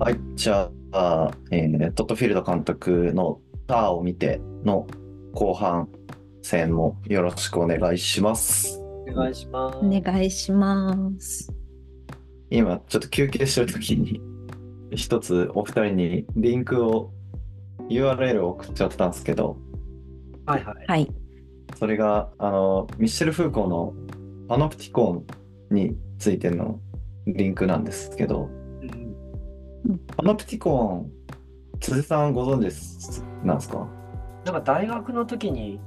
はい、じゃあ、えートッドフィールド監督のターを見ての後半戦もよろしくお願いします。お願いします。お願いします。今、ちょっと休憩してるときに、一つお二人にリンクを、URL を送っちゃったんですけど、はいはい。はい。それが、あの、ミッシェル・フーコーのパノプティコンについてのリンクなんですけど、うんパノプティコン、辻さんご存知ですなんですか？なんか大学の時に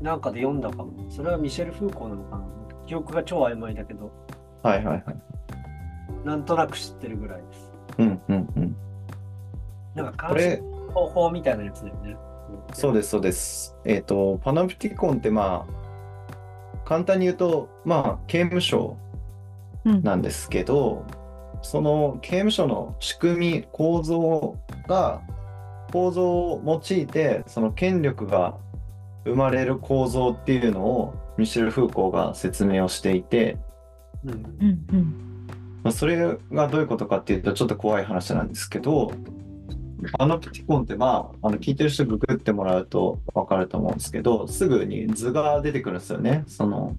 なんかで読んだかも。それはミシェル・フーコーなのかな記憶が超曖昧だけど、はいはいはい。なんとなく知ってるぐらいです。うんうんうん。なんかこれ監視、方法みたいなやつだよね。そうです、そうです。えっ、と、パナプティコンってまあ、簡単に言うと、まあ、刑務所うん。なんですけど、その刑務所の仕組み、構造が、構造を用いて、その権力が生まれる構造っていうのを、ミシェル・フーコーが説明をしていて、うんうんうん。まあ、それがどういうことかっていうと、ちょっと怖い話なんですけど、パノプティコンって、まあ、あの聞いてる人ググってもらうと分かると思うんですけど、すぐに図が出てくるんですよね。その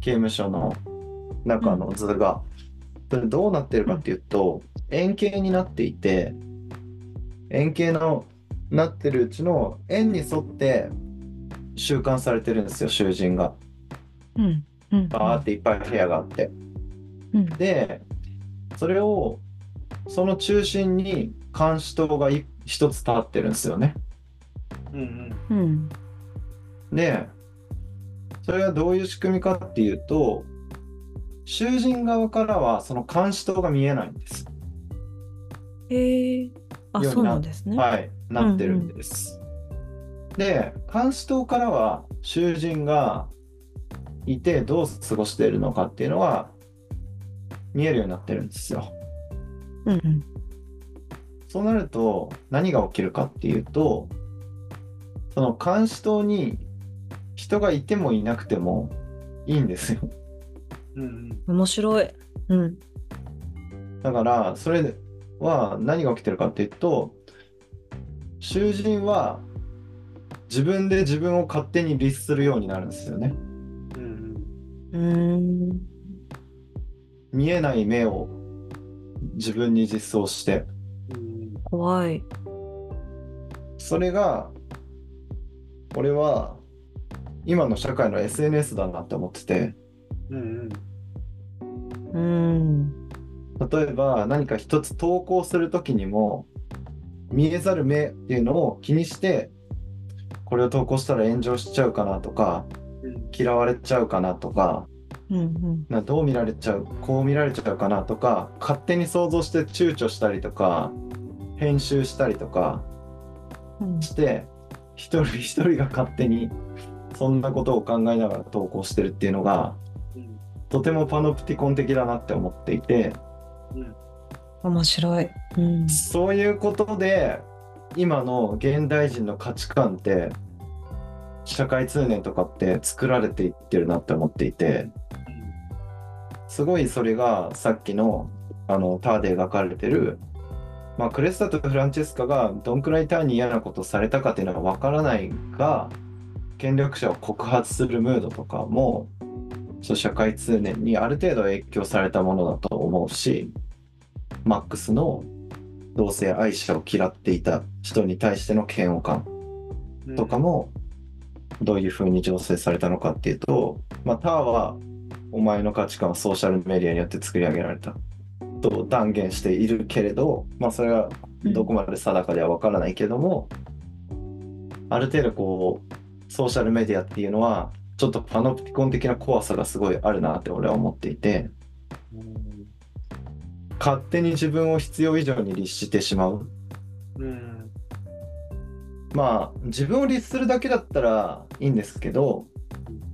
刑務所の中の図が。それどうなってるかっていうと、円形になっていて、円形のなってるうちの円に沿って収監されてるんですよ、囚人が。うんうん。バーっていっぱい部屋があって。うん。で、それを、その中心に監視塔がい一つ立ってるんですよね。うんうん。で、それはどういう仕組みかっていうと、囚人側からはその監視塔が見えないんです。へえ。あ、そうななんですね。はい、なってるんです。で、監視塔からは囚人がいてどう過ごしているのかっていうのは見えるようになってるんですよ。うんうん。そうなると何が起きるかっていうと、その監視塔に人がいてもいなくてもいいんですよ。うんうん面白い。うん。だからそれは何が起きてるかっていうと、囚人は自分で自分を勝手に律するようになるんですよね。うん。見えない目を自分に実装して、うん怖い。それが俺は今の社会の SNS だなって思ってて、うんうんうん。例えば何か一つ投稿するときにも見えざる目っていうのを気にしてこれを投稿したら炎上しちゃうかなとかうん嫌われちゃうかなとかうんうん。などう見られちゃうこう見られちゃうかなとか勝手に想像して躊躇したりとか編集したりとかうんして一人一人が勝手にそんなことを考えながら投稿してるっていうのがうんとてもパノプティコン的だなって思っていて。面白い。うん。そういうことで今の現代人の価値観って社会通念とかって作られていってるなって思っていてすごいそれがさっきのあのターで描かれてる、まあ、クレスタとフランチェスカがどんくらいターに嫌なことをされたかっていうのは分からないが権力者を告発するムードとかもそう社会通念にある程度影響されたものだと思うしマックスの同性愛者を嫌っていた人に対しての嫌悪感うん。とかもどういうふうに醸成されたのかっていうと、まあ、ターはお前の価値観はソーシャルメディアによって作り上げられた。と断言しているけれど、まあ、それはどこまで定かではわからないけども、ある程度こうソーシャルメディアっていうのはちょっとパノプティコン的な怖さがすごいあるなって俺は思っていてうん勝手に自分を必要以上に律してしまう。うん。まあ自分を律するだけだったらいいんですけど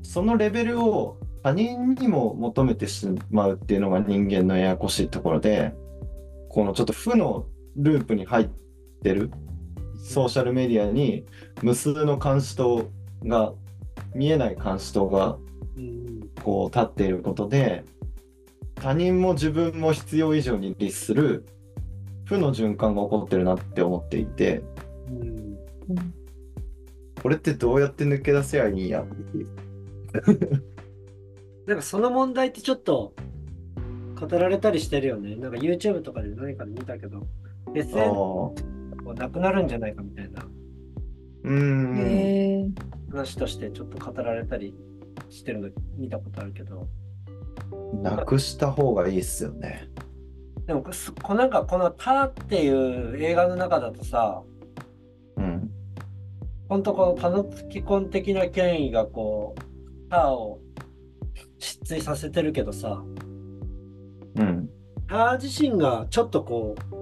そのレベルを他人にも求めてしまうっていうのが人間のややこしいところでこのちょっと負のループに入ってるソーシャルメディアに無数の監視塔が見えない監視塔がうんこう立っていることで他人も自分も必要以上に律する負の循環が起こってるなって思っていて、これってどうやって抜け出せばいいんや？っていう。なんかその問題ってちょっと語られたりしてるよね。なんか YouTube とかで何かで見たけど、あ SN あ。こうなくなるんじゃないかみたいなうーん。へえ。話としてちょっと語られたりしてるの見たことあるけど、なくした方がいいっすよね。でもすこなんかこの「ター」っていう映画の中だとさ、うん。本当このパノプティコン的な権威がこう、ターを失墜させてるけどさ、うん。ター自身がちょっとこう、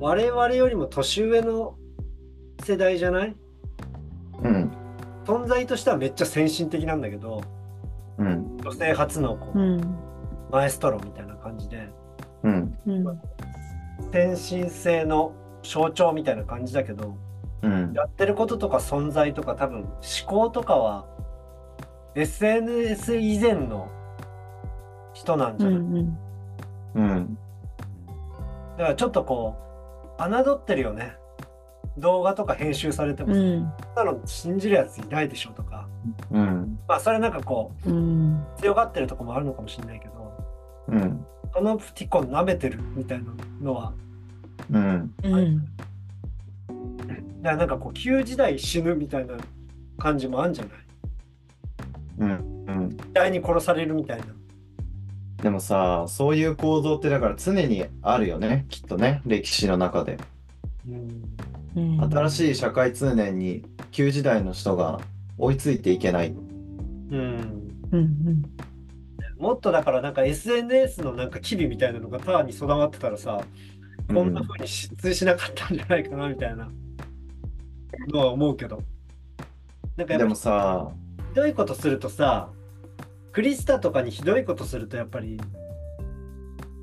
我々よりも年上の世代じゃない？うん。存在としてはめっちゃ先進的なんだけど、うん。女性初のこう、うん。マエストロみたいな感じで、うん。うん。先進性の象徴みたいな感じだけど、うん。やってることとか存在とか多分思考とかは SNS 以前の人なんじうゃない、ん。うん。だからちょっとこう侮ってるよね動画とか編集されても、うそんん。なの信じるやついないでしょとかうん。まあそれなんかこうん。う強がってるとこもあるのかもしれないけどうん。このプティコン舐めてるみたいなのはうん。うん。だからなんかこう旧時代死ぬみたいな感じもあるんじゃない？うん。うん。時代に殺されるみたいなでもさ、そういう構造ってだから常にあるよね。きっとね。歴史の中で。うんうん。新しい社会通念に旧時代の人が追いついていけない。うんうん。もっとだからなんか SNS のなんか機微みたいなのがターに備わってたらさ、こんな風に失墜しなかったんじゃないかなみたいなのは思うけど。なんかでもさ、ひどいことするとさ、クリスタとかにひどいことするとやっぱり、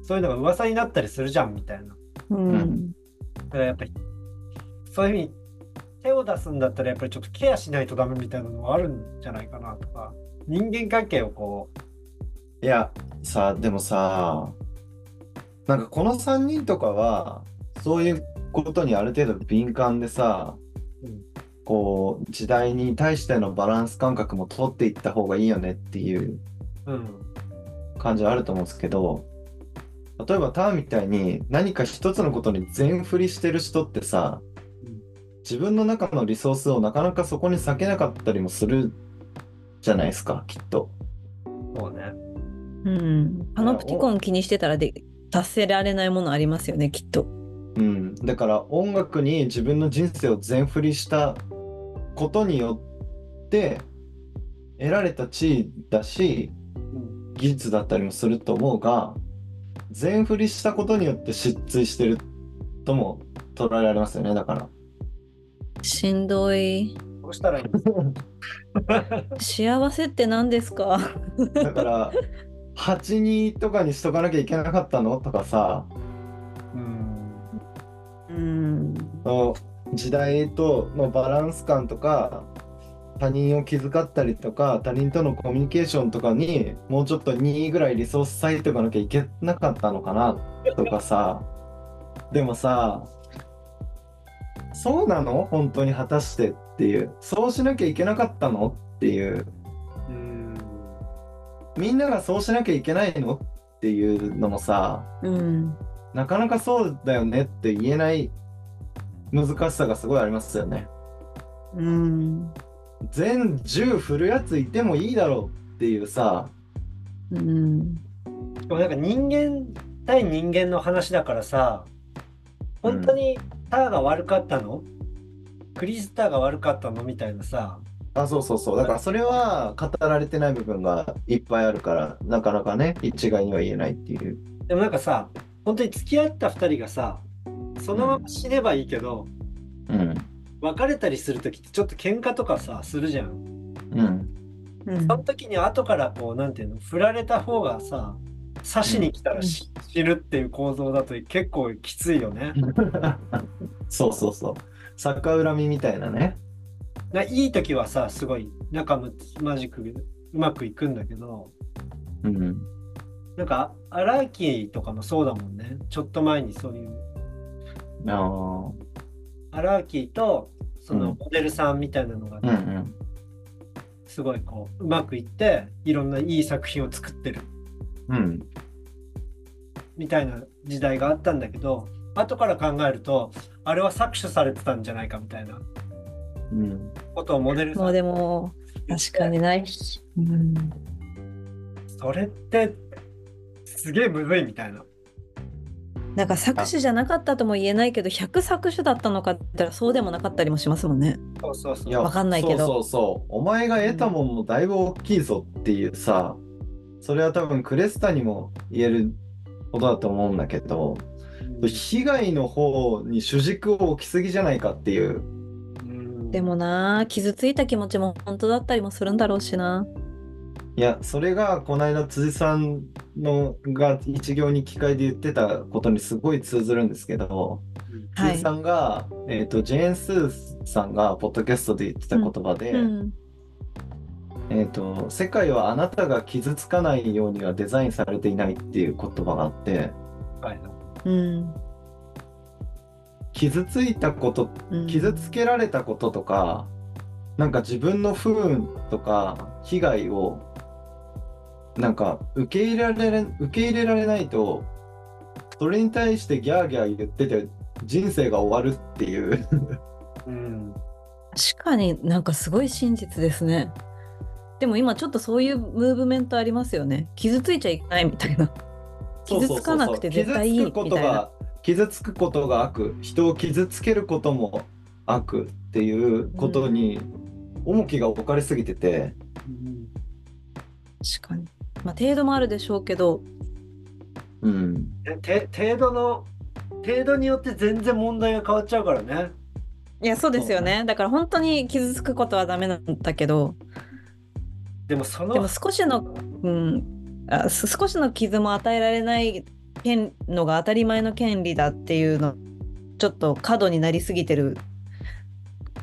そういうのが噂になったりするじゃんみたいな。うん。だからやっぱり、そういうふうに手を出すんだったらやっぱりちょっとケアしないとダメみたいなのはあるんじゃないかなとか、人間関係をこいや、さ、でもさ、なんかこの3人とかは、そういうことにある程度敏感でさ、うん。こう、時代に対してのバランス感覚も取っていった方がいいよねっていう感じはあると思うんですけど、例えばターンみたいに何か一つのことに全振りしてる人ってさうん、自分の中のリソースをなかなかそこに割けなかったりもするじゃないですか、きっと。そうね。うん。パノプティコン気にしてたらで達せられないものありますよね、きっと。うん、だから音楽に自分の人生を全振りしたことによって得られた地位だしうん技術だったりもすると思うが全振りしたことによって失墜してるとも捉えられますよねだから。しんどい。どうしたらいいの？幸せって何ですか？だから82とかにしとかなきゃいけなかったの？とかさ。うん。うん。の時代とのバランス感とか他人を気遣ったりとか他人とのコミュニケーションとかにもうちょっと2ぐらいリソース割いておかなきゃいけなかったのかな？とかさ。でもさそうなの？本当に果たしてっていうそうしなきゃいけなかったの？っていううんみんながそうしなきゃいけないの？っていうのもさうん。なかなかそうだよねって言えない難しさがすごいありますよね。うん。全10振るやついてもいいだろうっていうさ、うん。でもなんか人間対人間の話だからさ、本当にターが悪かったの、クリスターが悪かったの？みたいなさ、あ、そうそうそう。だからそれは語られてない部分がいっぱいあるから、なかなかね、一概には言えないっていう。でもなんかさ、本当に付き合った2人がさ、そのまま死ねばいいけど、うん。別れたりするときってちょっと喧嘩とかさ、するじゃん。うん。うんその時に後からこう、なんていうの、振られた方がさ、刺しに来たらし死ぬっていう構造だと結構きついよね。そうそうそう。逆恨みみたいなね。ないい時はさ、すごい仲むつまじくうまくいくんだけど、うん。なんか、アラーキーとかもそうだもんね。ちょっと前にそういうああ。アラーキーとそのうんモデルさんみたいなのがうんうん。すごいこううまくいっていろんないい作品を作ってるうん。みたいな時代があったんだけど後から考えるとあれは搾取されてたんじゃないかみたいなうん。ことをモデルさもうんでも、確かにない。うん。それってすげえむずいみたいな。なんか作詞じゃなかったとも言えないけど、100作詞だったのかって言ったらそうでもなかったりもしますもんね。そうそうそう。いやわかんないけどそうそうそう。お前が得たもんもだいぶ大きいぞっていうさ、それは多分クレスタにも言えることだと思うんだけど、うん被害の方に主軸を置きすぎじゃないかっていう。うんでもな、傷ついた気持ちも本当だったりもするんだろうしな。いや、それがこの間辻さんのが一行に機会で言ってたことにすごい通ずるんですけど、はい辻さんが、えっと、ジェーン・スーさんがポッドキャストで言ってた言葉で、うん。えっと、世界はあなたが傷つかないようにはデザインされていないっていう言葉があって、はいうん。傷ついたこと、うん傷つけられたこととか、なんか自分の不運とか被害を、なんか受け入れられ、受け入れられないと、それに対してギャーギャー言ってて人生が終わるっていう。うん確かになんかすごい真実ですね。でも今ちょっとそういうムーブメントありますよね。傷ついちゃいけないみたいな。傷つかなくて絶対いい傷つくことみたいなが、傷つくことが悪、人を傷つけることも悪っていうことに重きが置かれすぎてて、うん確かに。まあ程度もあるでしょうけど、うん。て程度の程度によって全然問題が変わっちゃうからね。いやそうですよね。だから本当に傷つくことはダメなんだけど、でもそのでも少しの、うん、あす少しの傷も与えられない権のが当たり前の権利だっていうのちょっと過度になりすぎてる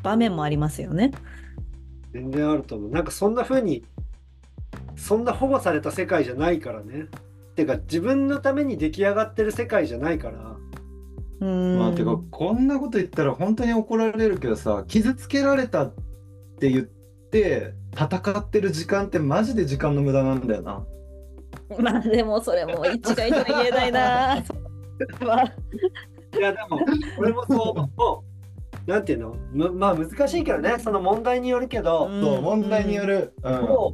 場面もありますよね。全然あると思う。なんかそんな風にそんな保護された世界じゃないからね。てか自分のために出来上がってる世界じゃないから。うんまあ、てか、こんなこと言ったら本当に怒られるけどさ、傷つけられたって言って、戦ってる時間ってマジで時間の無駄なんだよな。まあでもそれも一概とは言えないな。ま あいやでも俺もそう思う。なんていうの？むまあ難しいけどねその問題によるけど、うんそう、問題による。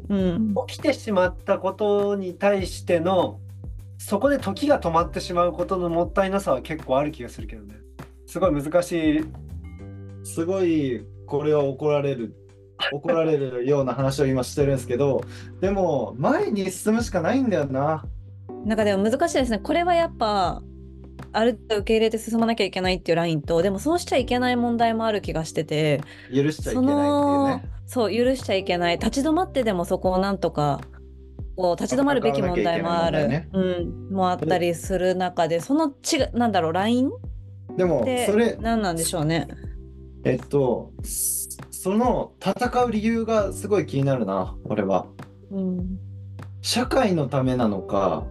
うん。起きてしまったことに対してのそこで時が止まってしまうことのもったいなさは結構ある気がするけどね。すごい難しい。すごい、これは怒られる。怒られるような話を今してるんですけど、でも、前に進むしかないんだよな。なんかでも難しいですね。これはやっぱある程度受け入れて進まなきゃいけないっていうラインとでもそうしちゃいけない問題もある気がしてて許しちゃいけそないっていうのね。そう許しちゃいけない立ち止まってでもそこをなんとかこう立ち止まるべき問題もある、戦わなきゃいけうん、もあったりする中でその違うなんだろうラインっでも、てそれ、何なんでしょうね。えっと、そその戦う理由がすごい気になるな、俺は。うん社会のためなのか、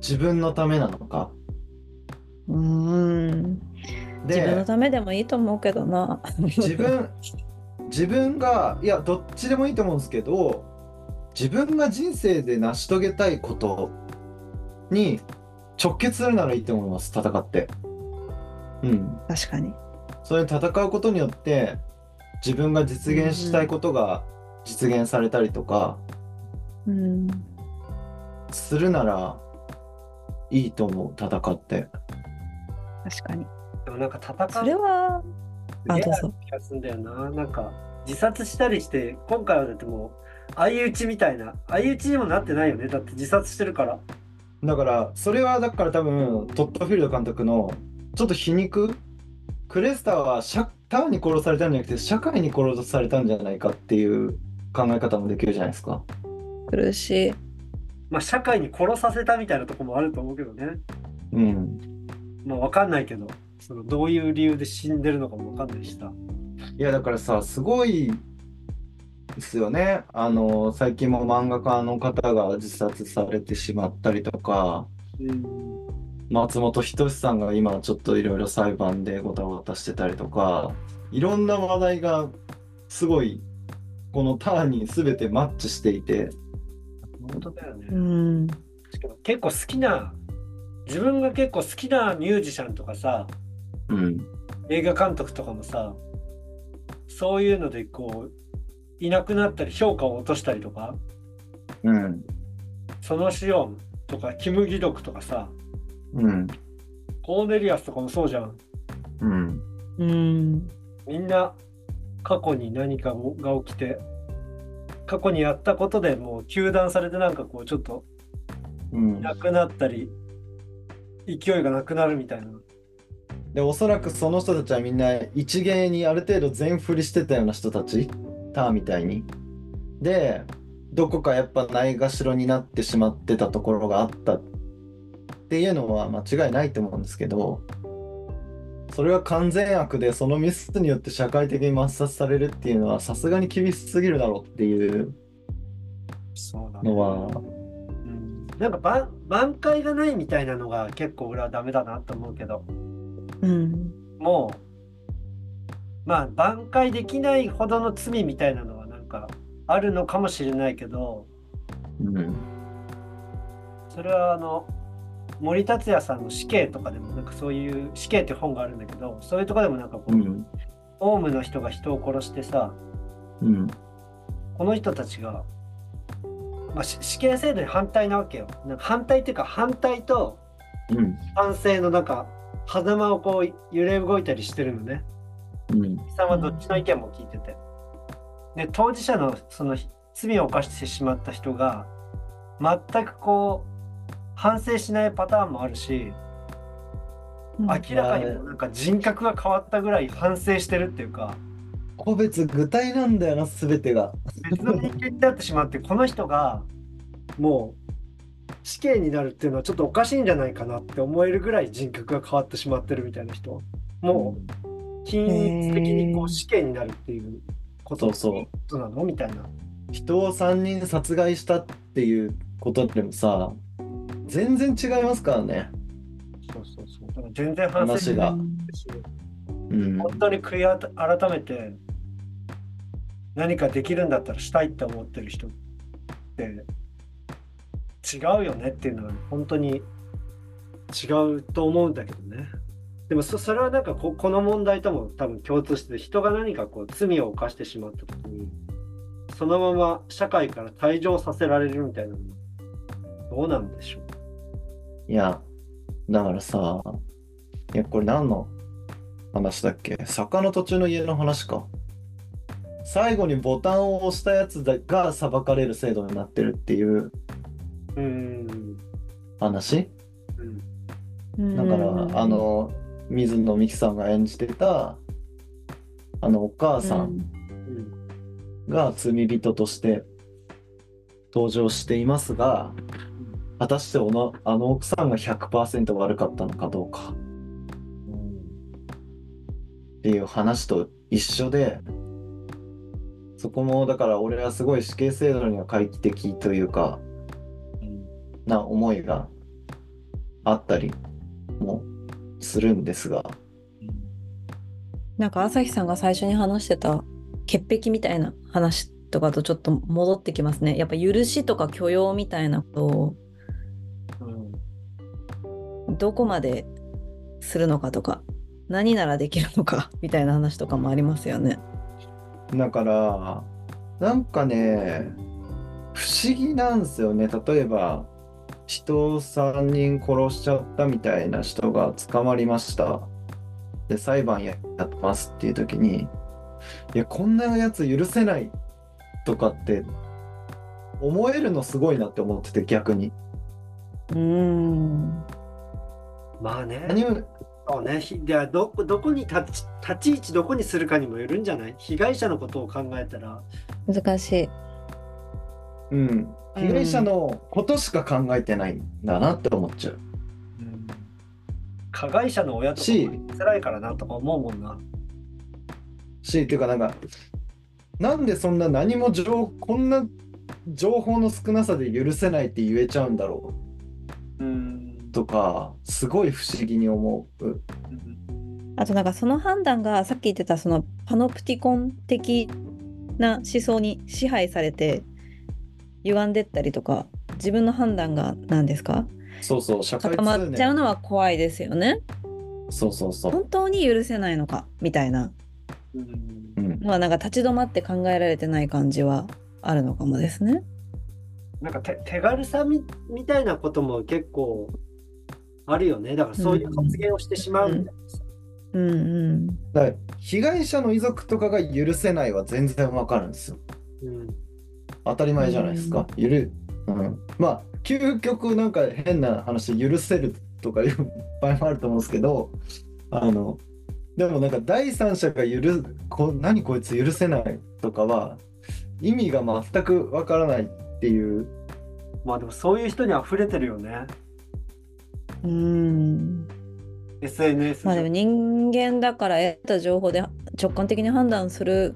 自分のためなのか。うん自分ので、ためでもいいと思うけどな。自分、自分が、いや、どっちでもいいと思うんですけど、自分が人生で成し遂げたいことに直結するならいいと思います、戦って。うん。確かに。それに戦うことによって、自分が実現したいことが実現されたりとか、うんするならいいと思う、戦って。確かに。でもなんか戦うそれはあどうぞ気がするんだよな。なんか自殺したりして今回はだってもう相打ちみたいな相打ちにもなってないよね。だって自殺してるから。だから、それはだから多分、トッドフィールド監督のちょっと皮肉クレスターは社単に殺されたんじゃなくて、社会に殺されたんじゃないかっていう考え方もできるじゃないですか。苦しい。まあ社会に殺させたみたいなとこもあると思うけどね。うん。まあわかんないけど、そのどういう理由で死んでるのかもわかんないしさ。いや、だからさ、すごいですよね。あの、最近も漫画家の方が自殺されてしまったりとか、うん。松本人志さんが今ちょっといろいろ裁判でごたごたしてたりとか、いろんな話題がすごいこのターンに全てマッチしていて、本当だよね。うん。結構好きな、自分が結構好きなミュージシャンとかさ、うん、映画監督とかもさ、そういうのでこう、いなくなったり評価を落としたりとか、うん、そのシオンとかキム・ギドクとかさ、うん、コーネリアスとかもそうじゃん。うん、うん。みんな過去に何かが起きて、過去にやったことでもう糾弾されてなんかこうちょっとうん。なくなったり、勢いがなくなるみたいな。で、おそらくその人たちはみんな一芸にある程度全振りしてたような人たち、ターンみたいに。で、どこかやっぱないがしろになってしまってたところがあったっていうのは間違いないと思うんですけど、それは完全悪でそのミスによって社会的に抹殺されるっていうのはさすがに厳しすぎるだろうっていうそうだのは、うん、なんかば挽回がないみたいなのが結構俺はダメだなと思うけど、うん。もう、まあ挽回できないほどの罪みたいなのはなんかあるのかもしれないけど、うん、それはあの、森達也さんの死刑とかでもなんかそういう死刑って本があるんだけど、そういうとこでもなんかこう、うん、オウムの人が人を殺してさ、うん、この人たちが、まあ、し死刑制度に反対なわけよ。なんか反対っていうか反対とうん、賛成のなんか狭間をこう揺れ動いたりしてるのね。うん、貴さんはどっちの意見も聞いてて。で当事者のその罪を犯してしまった人が全くこう反省しないパターンもあるし明らかにもうなんか人格が変わったぐらい反省してるっていうか個別具体なんだよな、すべてが。別の人間になってしまってこの人がもう死刑になるっていうのはちょっとおかしいんじゃないかなって思えるぐらい人格が変わってしまってるみたいな人。もう均一的にこう死刑になるっていうことそうそうことなの？みたいな。人を3人殺害したっていうことでもさ全然違いますからね。そうそうそう。だから全然話が。うん。本当に悔い改めて何かできるんだったらしたいって思ってる人って違うよねっていうのは本当に違うと思うんだけどね。でもそそれはなんかここの問題とも多分共通してて人が何かこう罪を犯してしまった時にそのまま社会から退場させられるみたいなのどうなんでしょういやだからさいやこれ何の話だっけ？坂の途中の家の話か。最後にボタンを押したやつが裁かれる制度になってるっていう。話？うん。だからあ、の水野美紀さんが演じてたあのお母さん。が罪人として登場していますが果たしておのあの奥さんが100%悪かったのかどうかっていう話と一緒でそこもだから俺はすごい死刑制度には回帰的というかな思いがあったりもするんですがなんか朝日さんが最初に話してた潔癖みたいな話とかとちょっと戻ってきますね。やっぱ許しとか許容みたいなことをどこまでするのかとか何ならできるのか みたいな話とかもありますよね。だからなんかね不思議なんですよね例えば人を3人殺しちゃったみたいな人が捕まりましたで裁判やってますっていう時にいやこんなやつ許せないとかって思えるのすごいなって思ってて逆にうーん。まあね。何もそうね。ひではどこどこに立ち立ち位置どこにするかにもよるんじゃない？被害者のことを考えたら。難しい。うん被害者のことしか考えてないんだなって思っちゃう加害者の親とか辛いからなとか思うもんな。しっていうかなんかなんでそんな何も情こんな情報の少なさで許せないって言えちゃうんだろうん。とかすごい不思議に思う。うんあとなんかその判断がさっき言ってたそのパノプティコン的な思想に支配されて歪んでったりとか自分の判断が何ですか？そうそう、社会固まっちゃう通のは怖いですよね。念。そうそうそう。本当に許せないのか？みたいなうんうん、のはなんか立ち止まって考えられてない感じはあるのかもですね。なんか手手軽さみみたいなことも結構あるよね。だからそういう発言をしてしまうみたいなさ。うんうん。だから被害者の遺族とかが許せないは全然わかるんですよ。うん当たり前じゃないですか。許うん、まあ究極なんか変な話許せるとかいう場合もあると思うんですけどあのでもなんか第三者が許こ何こいつ許せないとかは意味が全くわからないっていうまあでもそういう人に溢れてるよね。うん。SNS まあでも人間だから得た情報で直感的に判断する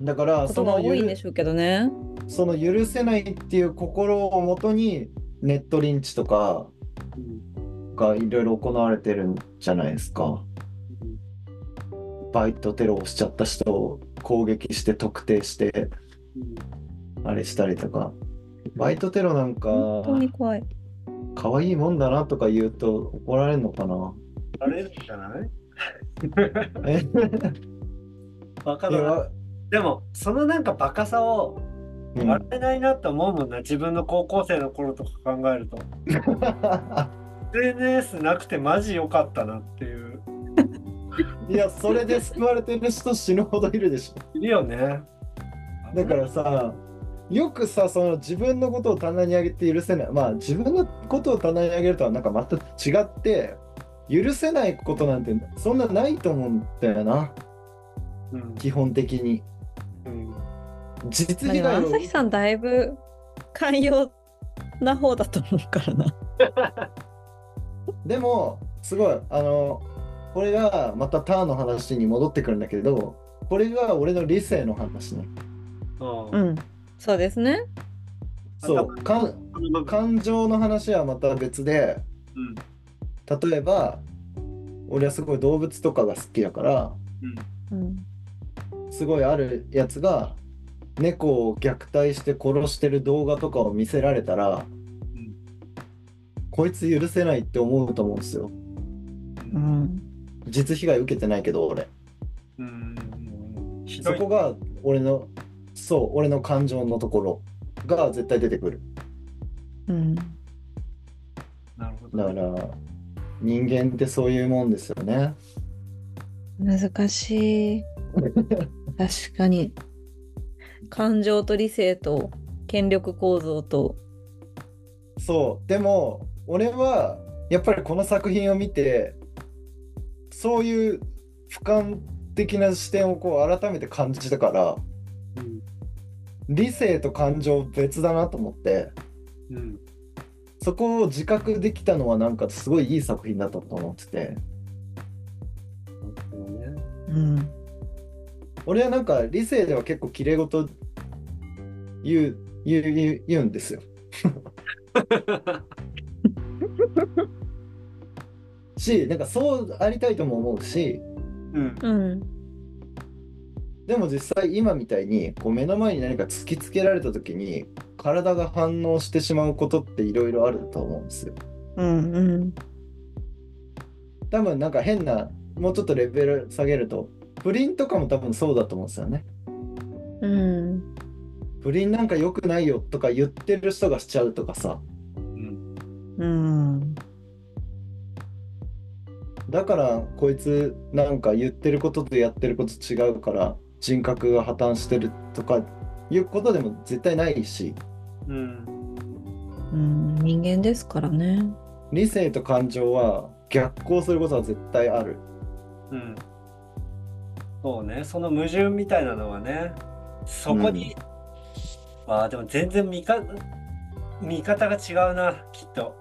だからことがその許多いんでしょうけどね。その許せないっていう心をもとにネットリンチとかうんがいろいろ行われてるんじゃないですか。バイトテロをしちゃった人を攻撃して特定してあれしたりとか。バイトテロなんか本当に怖い。可愛いもんだなとか言うと怒られるのかな？あれるんじゃない？え？バカだな。でもそのなんかバカさをうん笑えないなって思うもんな。自分の高校生の頃とか考えると。SNS なくてマジ良かったなっていう。いやそれで救われてる人死ぬほどいるでしょ。いるよね。だからさよくさその自分のことを棚に上げて許せない。まあ自分のことを棚に上げるとはなんかまた違って許せないことなんてそんなないと思うんだよな。うん。基本的に。うん。実まあでも被害を朝日さんだいぶ寛容な方だと思うからな。でもすごいあのこれがまたターンの話に戻ってくるんだけどこれが俺の理性の話ね。うんうん。そうですね。そう。かん感情の話はまた別でうん。例えば俺はすごい動物とかが好きだからうん。すごいあるやつが猫を虐待して殺してる動画とかを見せられたら、うん。こいつ許せないって思うと思うんですよ。うん。実被害受けてないけど俺。うん。そこが俺のそう俺の感情のところが絶対出てくるうん。なるほどだから人間ってそういうもんですよね難しい。確かに。感情と理性と権力構造と。そうでも俺はやっぱりこの作品を見てそういう俯瞰的な視点をこう改めて感じたからうん理性と感情別だなと思って。うん。そこを自覚できたのはなんかすごいいい作品だったと思ってて。そうん。俺はなんか理性では結構綺麗事言う言う言う言うんですよ。しなんかそうありたいとも思うし。うん。うん。でも実際今みたいにこう目の前に何か突きつけられた時に体が反応してしまうことっていろいろあると思うんですよ。うん。うん。多分なんか変なもうちょっとレベル下げると不倫とかも多分そうだと思うんですよね。うん。不倫なんか良くないよとか言ってる人がしちゃうとかさうんうん。だからこいつなんか言ってることとやってること違うから人格が破綻してるとかいうことでも絶対ないし。うん。うん。人間ですからね。理性と感情は逆行することは絶対ある。うん。そうね。その矛盾みたいなのはねそこに、まあでも全然見か見方が違うなきっと。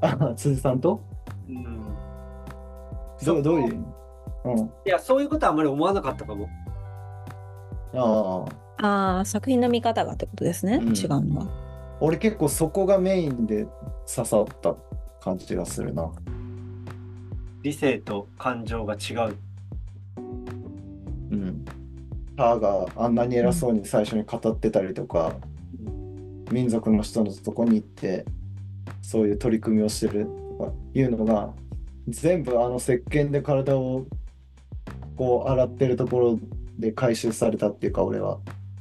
あ辻さんと？うん。どうどういううん。いやそういうことはあんまり思わなかったかもああ。ああ、作品の見方がってことですね？うん違うんだ。俺結構そこがメインで刺さった感じがするな。理性と感情が違う。うん。ターがあんなに偉そうに最初に語ってたりとか、民族の人のとこに行って、そういう取り組みをしてるとかいうのが、全部あの石鹸で体をこう洗ってるところで回収されたっていうか、俺は。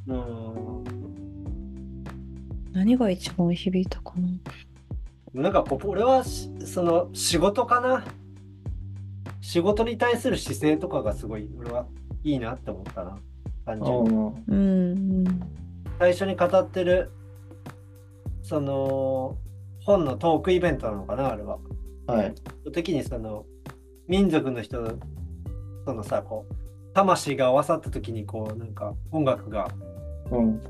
うん。何が一番響いたかな？なんかこう、俺はしその仕事かな？仕事に対する姿勢とかがすごい、俺はいいなって思ったな。単純に。うんうん。最初に語ってる、その、本のトークイベントなのかな、あれは。はい。の時にその、民族の人の、そのさ、こう、魂が合わさった時に、こう、なんか音楽が、うん。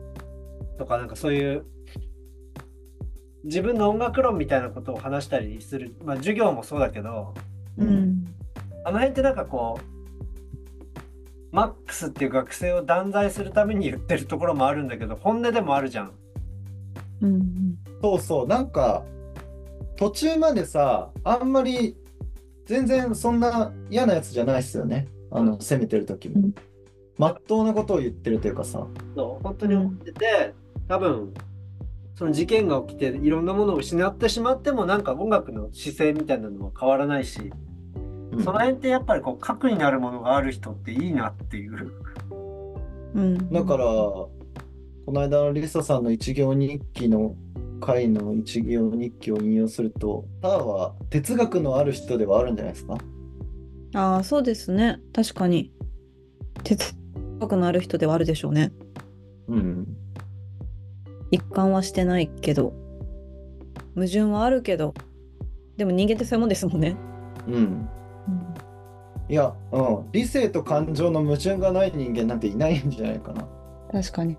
とか、なんかそういう、自分の音楽論みたいなことを話したりする、まあ授業もそうだけど、うん。あの辺ってなんかこう、マックスっていう学生を断罪するために言ってるところもあるんだけど、本音でもあるじゃん。うん。そうそう、なんか、途中までさ、あんまり、全然そんな嫌なやつじゃないっすよね。あの、責めてる時もうん。まっとうなことを言ってるというかさ。そう本当に思ってて、多分その事件が起きていろんなものを失ってしまってもなんか音楽の姿勢みたいなのは変わらないし、うんその辺ってやっぱりこう核になるものがある人っていいなっていう。うん。だから、この間のリサさんの一行日記の回の一行日記を引用すると、ターは哲学のある人ではあるんじゃないですか。ああ、そうですね。確かに。哲学のある人ではあるでしょうね。うん。一貫はしてないけど。矛盾はあるけど。でも人間ってそういうもんですもんね。うん。いや、うん。理性と感情の矛盾がない人間なんていないんじゃないかな。確かに。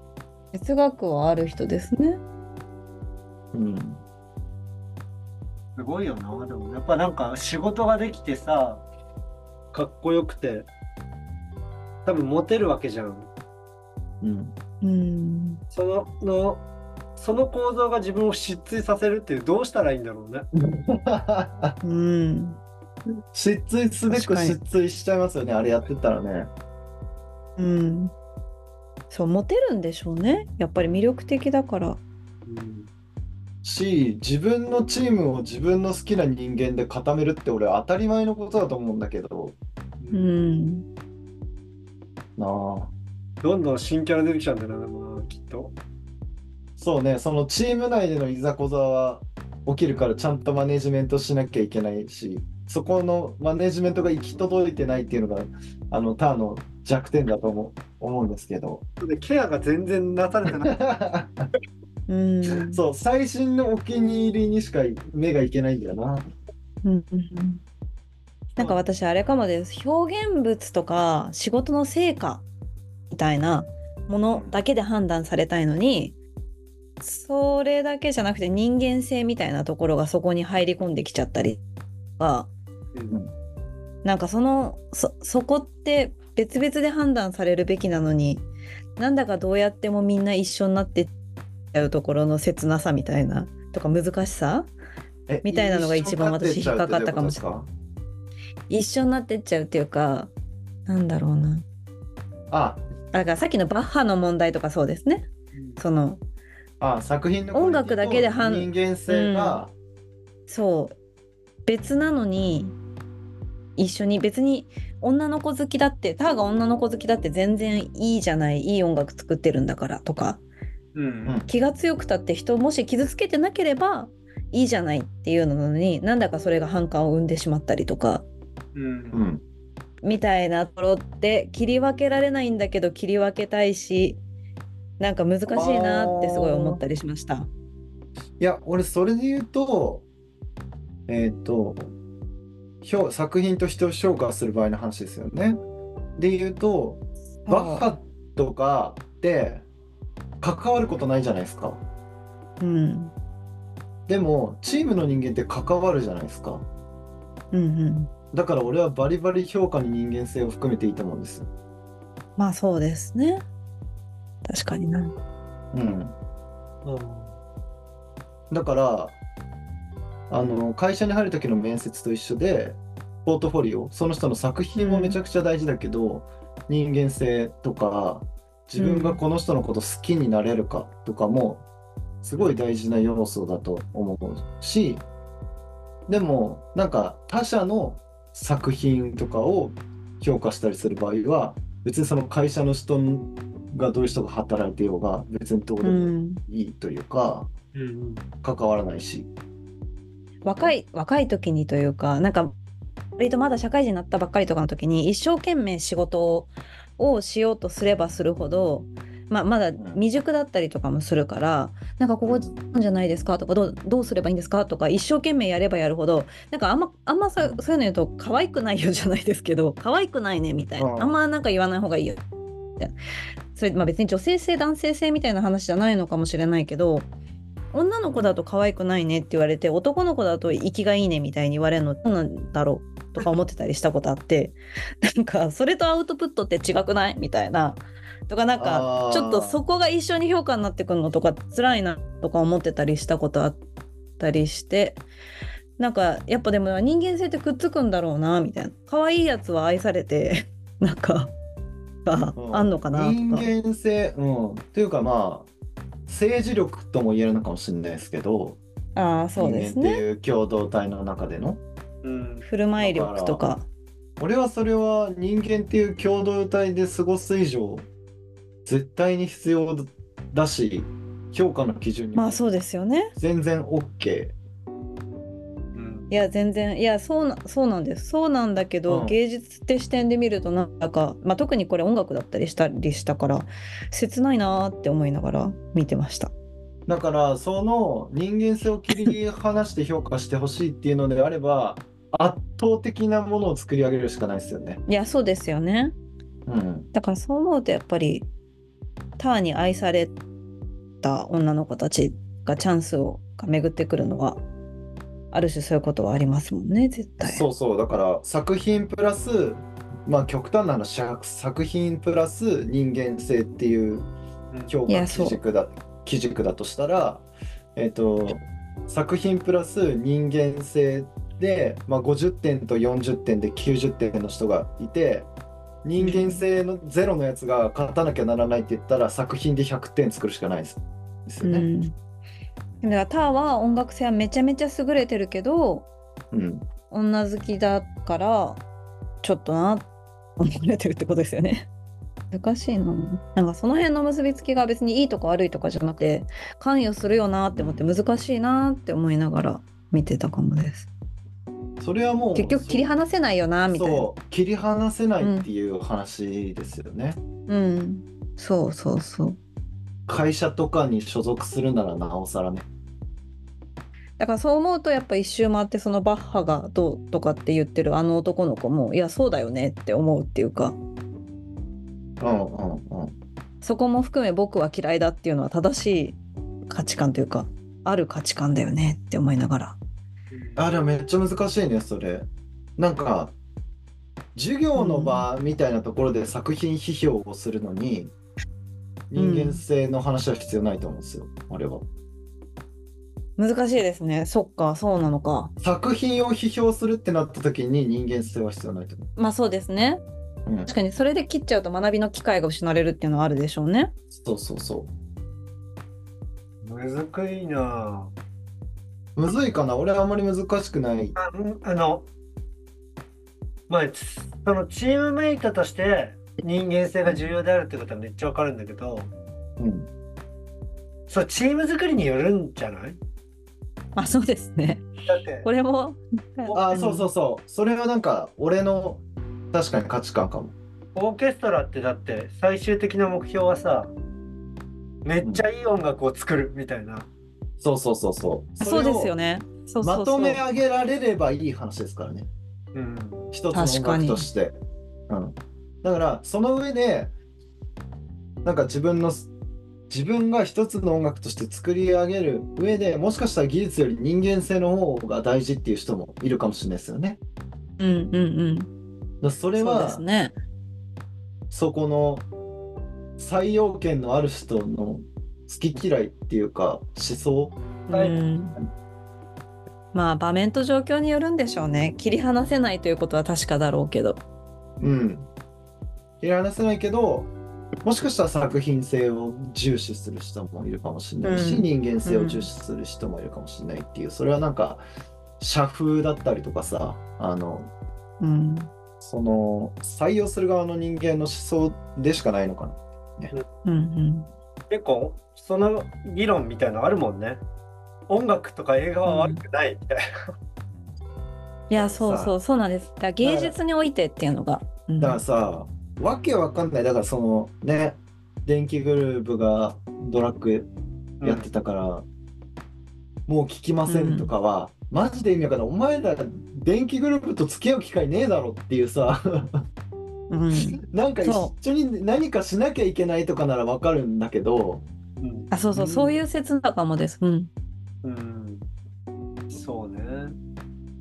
哲学はある人ですね。うん。すごいよな。でもやっぱなんか仕事ができてさ、かっこよくて、多分モテるわけじゃん。うん。うん。そののその構造が自分を失墜させるっていうどうしたらいいんだろうね。うん。失墜すべく失墜しちゃいますよね、あれやってたらね。うん。そう、モテるんでしょうね。やっぱり魅力的だから。うんし、自分のチームを自分の好きな人間で固めるって俺当たり前のことだと思うんだけど、うん。なあ。どんどん新キャラ出てきちゃうんだよな、でもなきっと。そうね、そのチーム内でのいざこざは起きるからちゃんとマネジメントしなきゃいけないし、そこのマネジメントが行き届いてないっていうのが、あの、ターの弱点だと思う思うんですけど。でケアが全然なされてない。うん。そう、最新のお気に入りにしか目がいけないんだよな。うんうんうんなんか私あれかもです表現物とか仕事の成果みたいなものだけで判断されたいのにそれだけじゃなくて人間性みたいなところがそこに入り込んできちゃったりとかうんなんかそのそそこって別々で判断されるべきなのになんだかどうやってもみんな一緒になってっちゃうところの切なさみたいなとか難しさ？えみたいなのが一番私引っかかったかもしれない。一緒になってっちゃうっていうかなんだろうな。あ、だからさっきのバッハの問題とかそうですね。そのあ、作品の音楽だけで判人間性が、そう。別なのに一緒に別に女の子好きだってターが女の子好きだって全然いいじゃない。いい音楽作ってるんだからとか気が強くたって人をもし傷つけてなければいいじゃないっていうのになんだかそれが反感を生んでしまったりとかうんうん。みたいなところって切り分けられないんだけど切り分けたいしなんか難しいなってすごい思ったりしました。いや、俺それで言うと、えっと、評作品としてを評価する場合の話ですよね。で言うと、バッハとかって関わることないじゃないですか。うんでも、チームの人間って関わるじゃないですか。うんうんだから俺はバリバリ評価に人間性を含めていいと思うんですよ。まあそうですね。確かにな。うん。うんだから、あの会社に入る時の面接と一緒でポートフォリオその人の作品もめちゃくちゃ大事だけど、人間性とか自分がこの人のこと好きになれるかとかもすごい大事な要素だと思うしでもなんか他者の作品とかを評価したりする場合は別にその会社の人がどういう人が働いてようが別にどうでもうん、いいというか、うん関わらないし。若い若い時にというかなんか割とまだ社会人になったばっかりとかの時に一生懸命仕事ををしようとすればするほど、まあ、まだ未熟だったりとかもするからなんかここじゃないですかとかどうどうすればいいんですかとか一生懸命やればやるほどなんかあんまあんまさそういうの言うと可愛くないよじゃないですけど可愛くないねみたいなうん。あんまなんか言わない方がいいよ。みたいなそれまあ別に女性性男性性みたいな話じゃないのかもしれないけど女の子だと可愛くないねって言われて男の子だと生きがいいねみたいに言われるのどうなんだろうとか思ってたりしたことあって なんかそれとアウトプットって違くない？みたいな。とかなんかちょっとそこが一緒に評価になってくるのとか辛いなとか思ってたりしたことあったりしてなんかやっぱでも人間性ってくっつくんだろうなみたいな。可愛いやつは愛されて なんかあんのかなとか。人間性、うん。というかまあ政治力とも言えるのかもしれないですけど、ああそうですね。人間っていう共同体の中での。うん振る舞い力とか。俺はそれは人間っていう共同体で過ごす以上絶対に必要だし評価の基準にまあそうですよね。全然 OK うんいや全然いやそうなそうなんですそうなんだけど、うん芸術って視点で見るとなんか、まあ、特にこれ音楽だったりしたりしたから切ないなーって思いながら見てました。だからその人間性を切り離して評価してほしいっていうのであれば圧倒的なものを作り上げるしかないですよね。いやそうですよね。うん、だからそう思うとやっぱりターに愛された女の子たちがチャンスをが巡ってくるのはある種そういうことはありますもんね絶対。そうそうだから作品プラスまあ極端な話作品プラス人間性っていう評価基軸だ基軸だとしたら、えっと作品プラス人間性で、まあ、50点と40点で90点の人がいて人間性のゼロのやつが勝たなきゃならないって言ったら作品で100点作るしかないですですよね。うん、だからターは音楽性はめちゃめちゃ優れてるけどうん女好きだからちょっとな思われてるってことですよね。難しいな。なんかその辺の結びつきが別にいいとか悪いとかじゃなくて関与するよなって思って難しいなって思いながら見てたかもです。それはもう結局切り離せないよなみたいな。そう切り離せないっていう話ですよね。うん。そうそうそう。会社とかに所属するならなおさらね。だからそう思うとやっぱ一周回ってそのバッハがどうとかって言ってるあの男の子もいやそうだよねって思うっていうかうんうんうん。そこも含め僕は嫌いだっていうのは正しい価値観というかある価値観だよねって思いながら。あれめっちゃ難しいねそれ。なんか授業の場みたいなところで作品批評をするのに、人間性の話は必要ないと思うんですよ、あれは。難しいですね。そっか、そうなのか。作品を批評するってなった時に人間性は必要ないと思まあそうですね。う。うん、確かにそれで切っちゃうと学びの機会が失われるっていうのはあるでしょうね。そうそうそう。むずくいなむずいかな？俺はあんまり難しくない。あうんあのまあつそのチームメイトとして人間性が重要であるってことはめっちゃわかるんだけどうん。そうチーム作りによるんじゃない？まあそうですね。だってこれも。あそうそうそう。それはなんか俺の確かに価値観かも。オーケストラってだって最終的な目標はさめっちゃいい音楽を作るみたいな、そうそうそうそう。そうですよね。まとめ上げられればいい話ですからね。うん、一つの音楽として。うん。だからその上でなんか自分の自分が一つの音楽として作り上げる上でもしかしたら技術より人間性の方が大事っていう人もいるかもしれないですよね。うんうんうん。それそうではすね。そこの採用権のある人の好き嫌いっていうか思想はいうんまあ場面と状況によるんでしょうね。切り離せないということは確かだろうけど。うん。切り離せないけど、もしかしたら作品性を重視する人もいるかもしれないし、うん人間性を重視する人もいるかもしれないっていう、それはなんか、社風だったりとかさ、あの、うん。その、採用する側の人間の思想でしかないのかな。うんうん。結構、その議論みたいなのあるもんね。音楽とか映画は悪くないみたいな。いや、そうそう、そうなんです。だから芸術においてっていうのが。うんだからさ、わけわかんない。だからそのね、電気グループがドラッグやってたから、もう聞きませんとかは、マジで意味わかんない。お前ら電気グループと付き合う機会ねえだろっていうさ、うん。なんか一そ緒に何かしなきゃいけないとかならわかるんだけど、うん。あ、そうそう、うんそういう説なのかもです。うん。うん。そうね。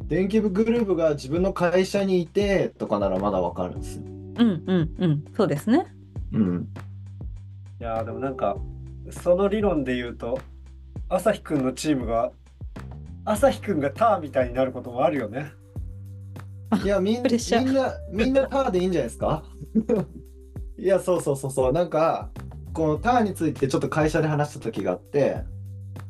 電気グループが自分の会社にいてとかならまだわかるんですよ。うんうんうん。そうですね。うん。いやーでもなんか、その理論で言うと、朝日くんのチームが、朝日くんがターみたいになることもあるよね。いや、みんな、みんなターでいいんじゃないですか？いや、そうそうそうそう。なんか、このターについてちょっと会社で話した時があって、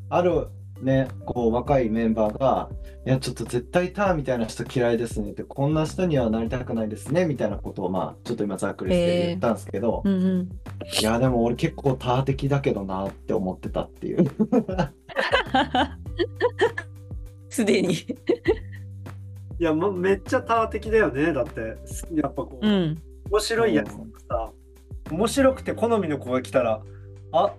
あるね、こう若いメンバーが、いや、ちょっと絶対ターみたいな人嫌いですねって、こんな人にはなりたくないですね、みたいなことを、まあ、ちょっと今ざっくりして言ったんですけど、うんうん。いや、でも俺結構ター的だけどなって思ってたっていう。すでに。いや、もうめっちゃター的だよね。だって、やっぱこう、うん。面白いやつとかさ、面白くて好みの子が来たら、あ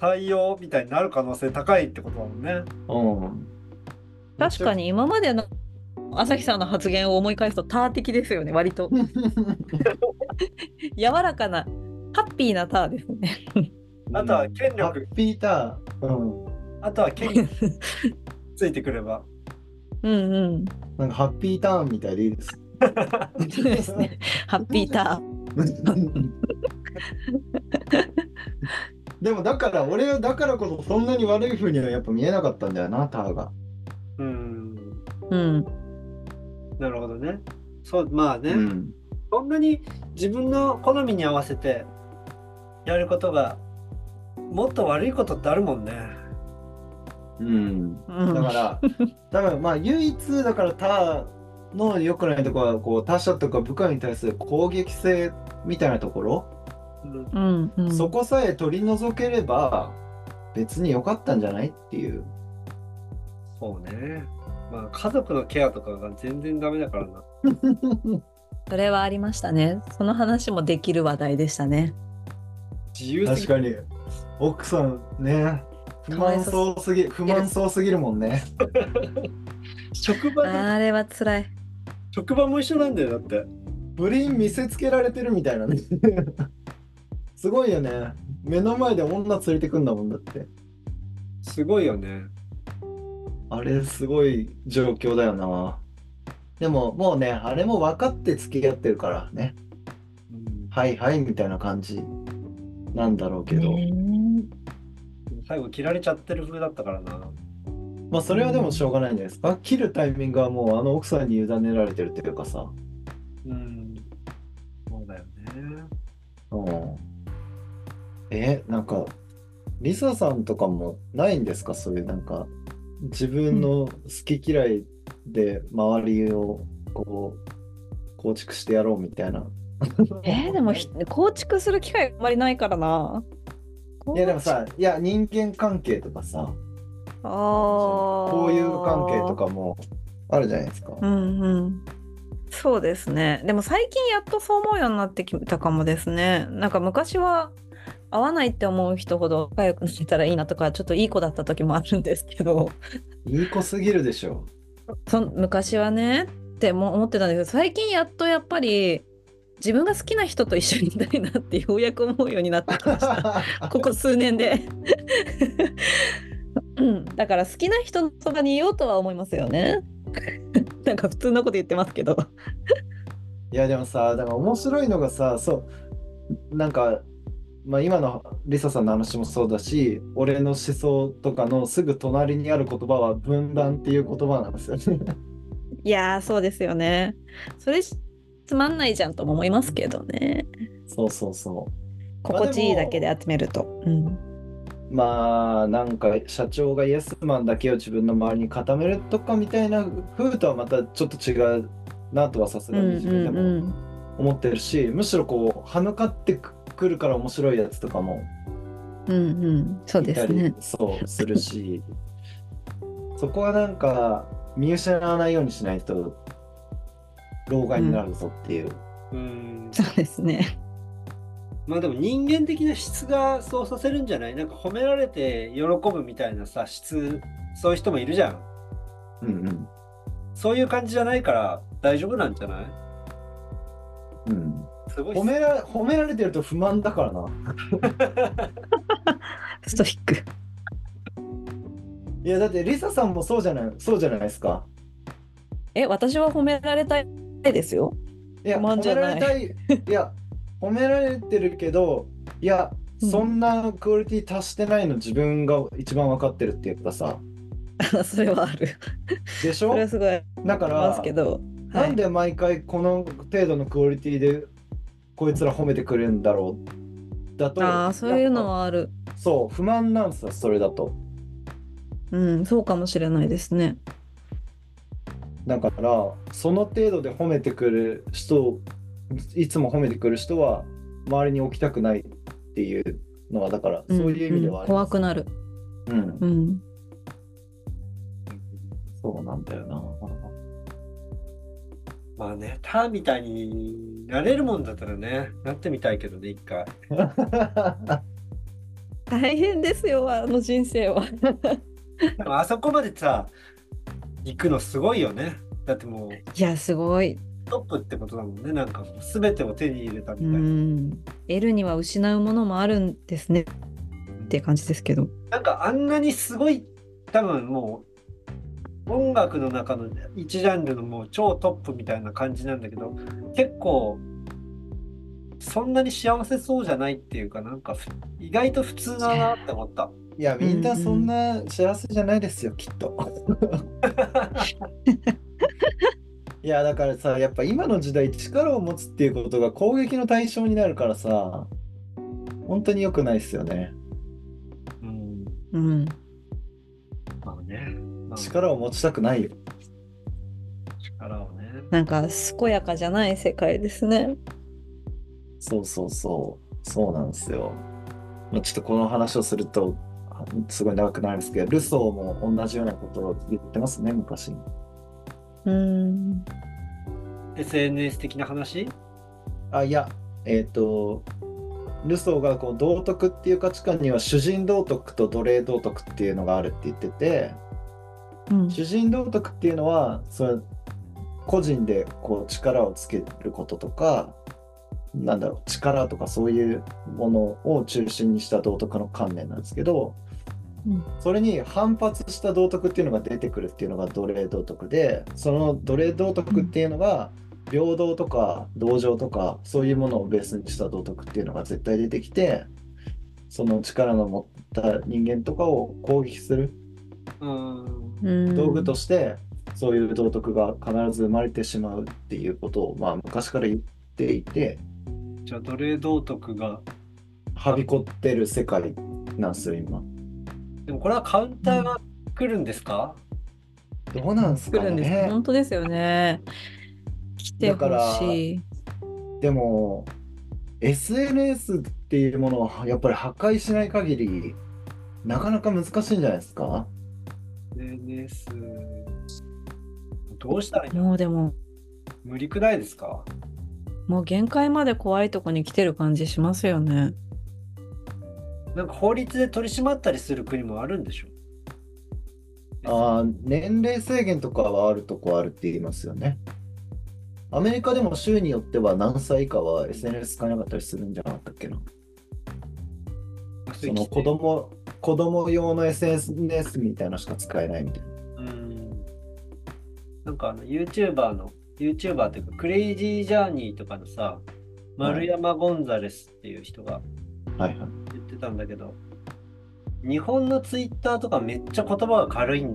採用みたいになる可能性高いってことだもんね。うん。確かに今までの朝日さんの発言を思い返すとター的ですよね、割と。柔らかな、ハッピーなターですね。あとは権力ハッピーター。うん。あとは権力ついてくれば。うんうん。なんかハッピーターンみたいでいいです。そうですね。ハッピーター。でもだから俺はだからこそそんなに悪い風にはやっぱ見えなかったんだよな、ターが。うん。うん。なるほどね。そう、まあね、うん。そんなに自分の好みに合わせてやることがもっと悪いことってあるもんね。うん。うんだから、多分まあ唯一だからターの良くないところはこう他者とか部下に対する攻撃性みたいなところ、うん。そこさえ取り除ければ別に良かったんじゃないっていう。そうね。まあ家族のケアとかが全然ダメだからな。それはありましたね。その話もできる話題でしたね。自由確かに。奥さんね、不満そうすぎ、不満そうすぎるもんね。職場であれは辛い。職場も一緒なんだよだって。不倫見せつけられてるみたいなね。すごいよね。目の前で女連れてくんだもんだって。すごいよね。あれすごい状況だよな。でももうね、あれも分かって付き合ってるからね。うんはいはいみたいな感じなんだろうけど。ね最後切られちゃってる風だったからな。まあそれはでもしょうがないんじゃないですか。切るタイミングはもうあの奥さんに委ねられてるっていうかさ。うん。そうだよね。うん。え、なんか、リサさんとかもないんですか？そういうなんか、自分の好き嫌いで周りをこう、構築してやろうみたいな。えーでもひ構築する機会あんまりないからな。いやでもさ、いや人間関係とかさ、ああ。こういう関係と。かもあるじゃないですか。うんうん。そうですね。でも最近やっとそう思うようになってきたかもですね。なんか昔は合わないって思う人ほど仲良くなれたらいいなとか、ちょっといい子だった時もあるんですけど、いい子すぎるでしょ。そん昔はねっても思ってたんですけど、最近やっとやっぱり自分が好きな人と一緒にいたいなってようやく思うようになってきました。ここ数年で。うん、だから好きな人のそばにいようとは思いますよね。なんか普通のこと言ってますけど。いやでもさ、だから面白いのがさ、そう、なんか、まあ、今のリサさんの話もそうだし、俺の思想とかのすぐ隣にある言葉は分断っていう言葉なんですよね。いやー、そうですよね。それつまんないじゃんとも思いますけどね。そうそうそう。心地いいだけで集めると。うん。まあなんか社長がイエスマンだけを自分の周りに固めるとかみたいな風とはまたちょっと違うなとはさすがにうん自分でもうん思ってるし、むしろこう歯向かってくるから面白いやつとかもうん。うんうん。そうですね。そうするし そこはなんか見失わないようにしないと老害になるぞっていう、うん。そうですね。まあでも人間的な質がそうさせるんじゃない？なんか褒められて喜ぶみたいなさ、質、そういう人もいるじゃん。うんうんそういう感じじゃないから大丈夫なんじゃない？うん、すごい褒めら褒められてると不満だからなストイック。いやだってリサさんもそうじゃないそうじゃないですかえ、私は褒められたいですよ。いや、不満じゃない褒められたい。いや、褒められてるけど、いや、うんそんなクオリティ達してないの自分が一番分かってるっていうかさ、それはある。でしょ？それはすごいあだからすけど。はなんい。で毎回この程度のクオリティでこいつら褒めてくれるんだろうだと、ああ、そういうのはある。ぱそう、不満なんですよ、それだと。うん、そうかもしれないですね。だから、その程度で褒めてくる人、いつも褒めてくる人は周りに置きたくないっていうのは、だから、そういう意味ではあんります。怖くなる。うんうん。そうなんだよな。まあね、ターンみたいになれるもんだったらね、なってみたいけどね、一回。大変ですよ、あの人生は。でもあそこまでさ、行くのすごいよね。だってもういや、すごい。トップってことだもんね。なんかもう全てを手に入れたみうたいな。ん。得るには失うものもあるんですね。って感じですけど。なんかあんなにすごい、多分もう音楽の中の一ジャンルのもう超トップみたいな感じなんだけど、結構そんなに幸せそうじゃないっていうか、なんかふ意外と普通だなって思った。いや、みんなそんな幸せじゃないですよ、きっと。いや、だからさ、やっぱ今の時代、力を持つっていうことが攻撃の対象になるからさ、本当に良くないですよね。うん。うん。まあね。まあ、力を持ちたくないよ。力をね。なんか、健やかじゃない世界ですね。そうそうそう。そうなんですよ。まあちょっとこの話をすると、あすごい長くなるんですけど、ルソーも同じようなことを言ってますね、昔。うん。SNS 的な話？あ、いや、えっ、と、ルソーがこう道徳っていう価値観には主人道徳と奴隷道徳っていうのがあるって言ってて、うん。主人道徳っていうのは、それ個人でこう力をつけることとか、なんだろう、力とかそういうものを中心にした道徳の観念なんですけど、うんそれに反発した道徳っていうのが出てくるっていうのが奴隷道徳で、その奴隷道徳っていうのが、平等とか同情とかそういうものをベースにした道徳っていうのが絶対出てきてその力の持った人間とかを攻撃するうん。うん道具としてそういう道徳が必ず生まれてしまうっていうことをまあ昔から言っていてじゃあ奴隷道徳が。はびこってる世界なんですよ今でもこれはカウンターが来るんですか、どうなんですか来るんです。ね本当ですよね。来てほしい。でも SNS っていうものをやっぱり破壊しない限りなかなか難しいんじゃないですか？?SNS。どうしたらいいの？もうでも、無理くないですか？もう限界まで怖いとこに来てる感じしますよね。なんか法律で取り締まったりする国もあるんでしょ？あー年齢制限とかはあるとこあるって言いますよね。アメリカでも州によっては何歳以下は SNS 使えなかったりするんじゃなかったっけな。その子供子供用の SNS みたいなのしか使えないみたいな。うん。なんかあの YouTuber の、YouTuber っていうか、クレイジージャーニーとかのさ、丸山ゴンザレスっていう人がはいはい。言ってたんだけど、日本のツイッターとかめっちゃ言葉が軽い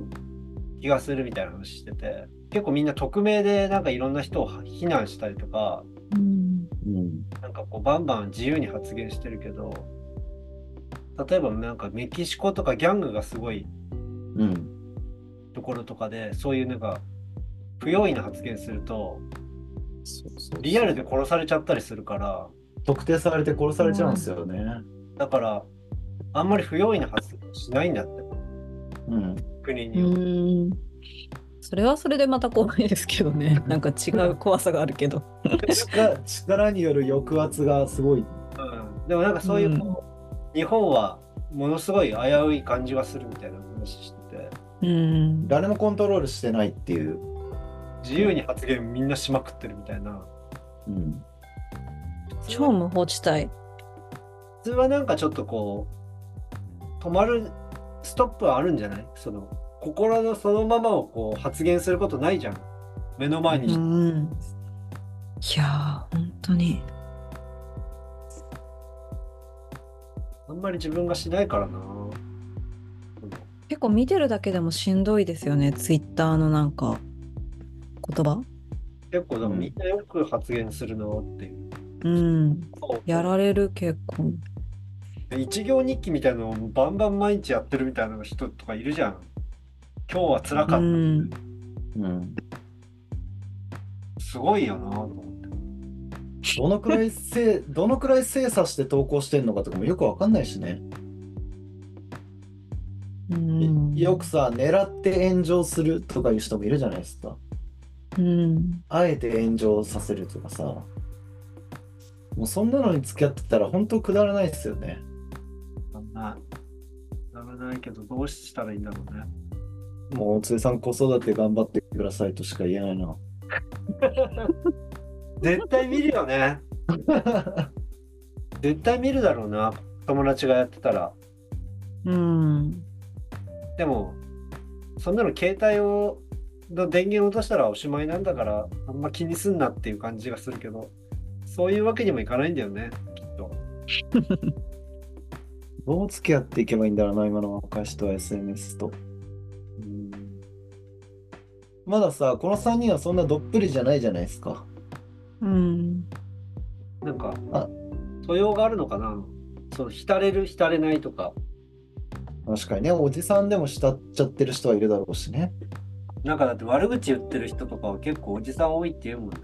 気がするみたいな話してて、結構みんな匿名でなんかいろんな人を非難したりとか、うんうん。なんかこうバンバン自由に発言してるけど、例えばなんかメキシコとかギャングがすごいうん。ところとかで、そういうなんか不用意な発言すると、そうそうリアルで殺されちゃったりするから、特定されて殺されちゃうんですよね。だから、あんまり不用意な発言しないんだって、うん。う国には。んそれはそれでまた怖いですけどね。なんか違う怖さがあるけど。力力による抑圧がすごい。うん、でもなんかそういうこう、日本はものすごい危うい感じがするみたいな話してて、うん。誰もコントロールしてないっていう。自由に発言みんなしまくってるみたいな。うん。超無法地帯。普通はなんかちょっとこう、止まるストップはあるんじゃない？その、心のそのままをこう発言することないじゃん。目の前にして。うん。いやー、本当に。あんまり自分がしないからな。結構見てるだけでもしんどいですよね。ツイッターのなんか言葉。結構でもみんなよく発言するなっていう。うん。やられる結構。一行日記みたいなのをバンバン毎日やってるみたいな人とかいるじゃん。今日は辛かった。うんうん。すごいよなと思って。どのくらいせどのくらい精査して投稿してんのかとかもよくわかんないしね。うん。よくさ、狙って炎上するとかいう人もいるじゃないですか。うん。あえて炎上させるとかさ。もうそんなのに付き合ってたら本当くだらないですよね。そんな、ならないけど、どうしたらいいんだろうね。もう、つえさん子育て頑張ってくださいとしか言えないな。絶対見るよね。絶対見るだろうな。友達がやってたら。うん。でも、そんなの携帯を、の電源を落としたらおしまいなんだから、あんま気にすんなっていう感じがするけど、そういうわけにもいかないんだよね、きっと。どう付き合っていけばいいんだろうな、今の若い人は SNS と。うんまださ、この3人はそんなどっぷりじゃないじゃないですか。うん。なんかあ、素養があるのかな？その浸れる、浸れないとか。確かにね、おじさんでも慕っちゃってる人はいるだろうしね。なんかだって悪口言ってる人とかは結構おじさん多いって言うもんね。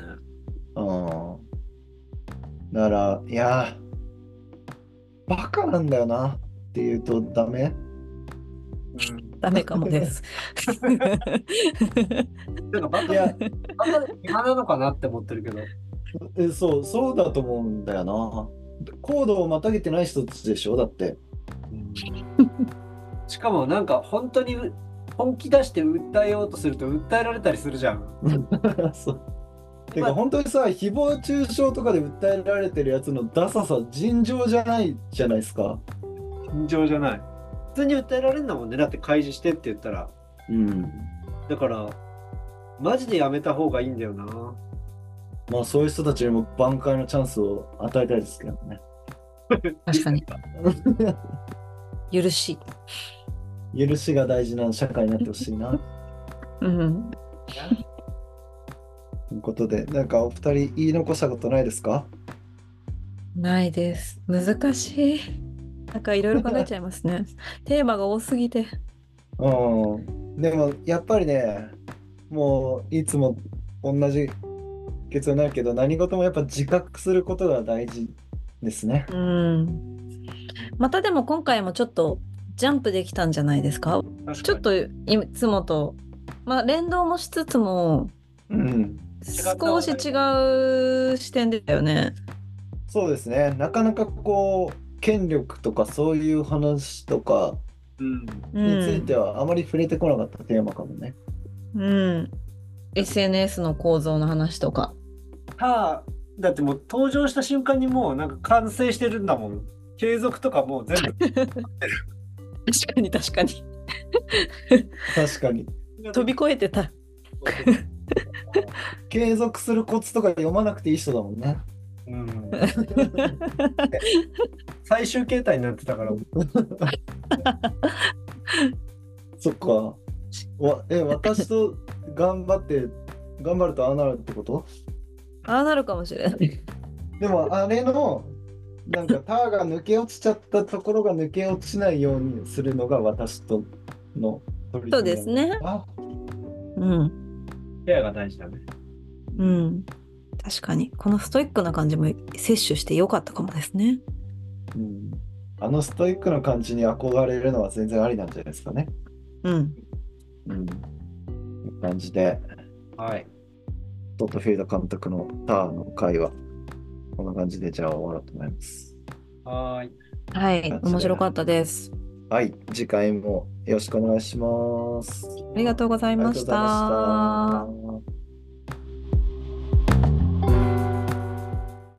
うん。だから、いやー、バカなんだよなって言うとダメうん。ダメかもです。なんかバカいや、バカで暇なのかなって思ってるけど。えそう、そうだと思うんだよな。コードをまたげてない人たちでしょだって。しかもなんか本当に本気出して訴えようとすると訴えられたりするじゃん。そう。てか本当にさ、誹謗中傷とかで訴えられてるやつのダサさ、尋常じゃないじゃないですか。尋常じゃない。普通に訴えられるんだもんね。だって開示してって言ったら。うん。だから、マジでやめた方がいいんだよな。まあそういう人たちにも挽回のチャンスを与えたいですけどね。確かに。許し。許しが大事な社会になってほしいな。うん。ということで、なんかお二人言い残したことないですか？ないです。難しい。なんかいろいろ考えちゃいますね。テーマが多すぎて。うん。でもやっぱりね、もういつも同じ結論になるけど、何事もやっぱ自覚することが大事ですね。うん。またでも今回もちょっとジャンプできたんじゃないですか？ちょっといつもと、まあ、連動もしつつもうん。少し違う視点だよね。そうですね。なかなかこう、権力とかそういう話とかうん。うについんてはあまり触れてこなかったテーマかもね。うん、SNS の構造の話とか。はあ、だってもう登場した瞬間にもうなんか完成してるんだもん。継続とかもう全部。確かに確かに。確かに。飛び越えてた。継続するコツとか読まなくていい人だもんね。うん、最終形態になってたから、そっか。わえ、私と頑張って、頑張るとああなるってこと？ああなるかもしれない。でもあれの、なんかターが抜け落ちちゃったところが抜け落ちないようにするのが私との取り組みそうですねあうん。ケアが大事だね。うん。確かに。このストイックな感じも摂取してよかったかもですね。うん、あのストイックな感じに憧れるのは全然ありなんじゃないですかね。うん。うん。感じで、はい。トットフィード監督のターの回は、こんな感じでじゃあ終わろうと思います。はーい。はい。面白かったです。はい、次回もよろしくお願いします。ありがとうございましありがとうございまたし。た。